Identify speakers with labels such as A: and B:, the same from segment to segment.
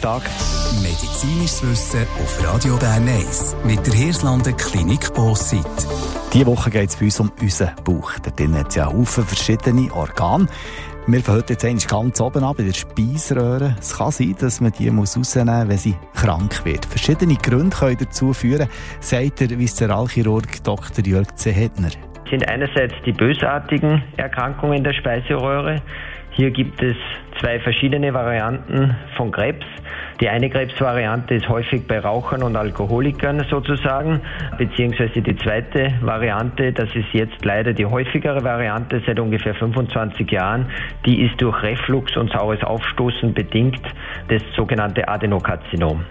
A: Tag.
B: Medizinisches Wissen auf Radio Bern 1 mit der Hirslanden Klinik Bossit.
A: Diese Woche geht es bei uns um unseren Bauch. Da drin hat es ja Haufen verschiedene Organe. Wir fangen jetzt ganz oben an bei der Speiseröhre. Es kann sein, dass man die rausnehmen muss, wenn sie krank wird. Verschiedene Gründe können dazu führen, sagt der Viszeralchirurg Dr. Jörg Zehetner.
C: Sind einerseits die bösartigen Erkrankungen der Speiseröhre. Hier gibt es zwei verschiedene Varianten von Krebs. Die eine Krebsvariante ist häufig bei Rauchern und Alkoholikern sozusagen, beziehungsweise die zweite Variante, das ist jetzt leider die häufigere Variante seit ungefähr 25 Jahren, die ist durch Reflux und saures Aufstoßen bedingt, das sogenannte Adenokarzinom.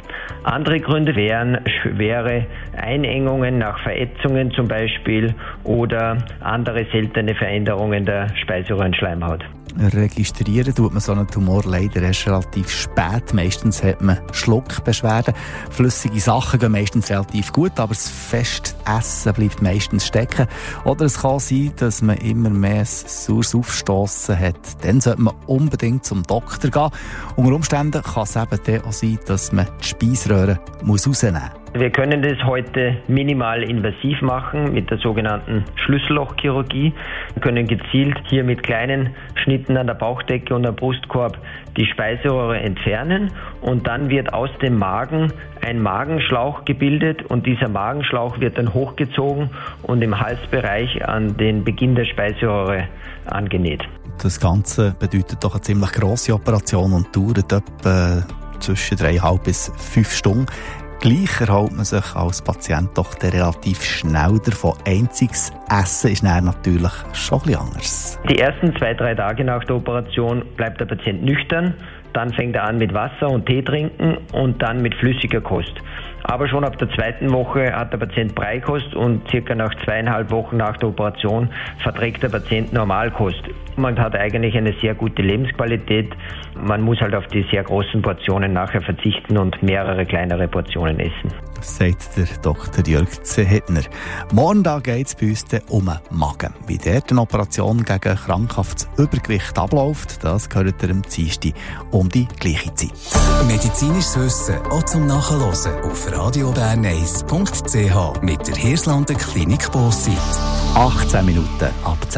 C: Andere Gründe wären schwere Einengungen nach Verätzungen zum Beispiel oder andere seltene Veränderungen der Speiseröhrenschleimhaut.
A: Registrieren tut man so einen Tumor leider erst relativ spät. Meistens hat man Schluckbeschwerden. Flüssige Sachen gehen meistens relativ gut, aber das feste Essen bleibt meistens stecken. Oder es kann sein, dass man immer mehr saures Aufstossen hat. Dann sollte man unbedingt zum Doktor gehen. Unter Umständen kann es eben auch sein, dass man die Speiseröhre rausnehmen muss.
C: Wir können das heute minimal invasiv machen mit der sogenannten Schlüssellochchirurgie. Wir können gezielt hier mit kleinen Schnitten an der Bauchdecke und am Brustkorb die Speiseröhre entfernen und dann wird aus dem Magen ein Magenschlauch gebildet und dieser Magenschlauch wird dann hochgezogen und im Halsbereich an den Beginn der Speiseröhre angenäht.
A: Das Ganze bedeutet doch eine ziemlich grosse Operation und dauert etwa zwischen dreieinhalb bis fünf Stunden. Gleich erholt man sich als Patient doch relativ schnell davon. Einziges Essen ist natürlich schon etwas anders.
C: Die ersten zwei, drei Tage nach der Operation bleibt der Patient nüchtern. Dann fängt er an mit Wasser und Tee trinken und dann mit flüssiger Kost. Aber schon ab der zweiten Woche hat der Patient Breikost und circa nach zweieinhalb Wochen nach der Operation verträgt der Patient Normalkost. Man hat eigentlich eine sehr gute Lebensqualität. Man muss halt auf die sehr großen Portionen nachher verzichten und mehrere kleinere Portionen essen.
A: Sagt der Dr. Jörg Zehetner. Morgen geht es bei uns um den Magen. Wie der eine Operation gegen krankhaftes Übergewicht abläuft, das gehört am Dienstag um die gleiche Zeit.
B: Medizinisches Wissen auch zum Nachhören auf radioberneiss.ch mit der Hirslanden Klinik Bossit.
A: 18 Minuten ab 10.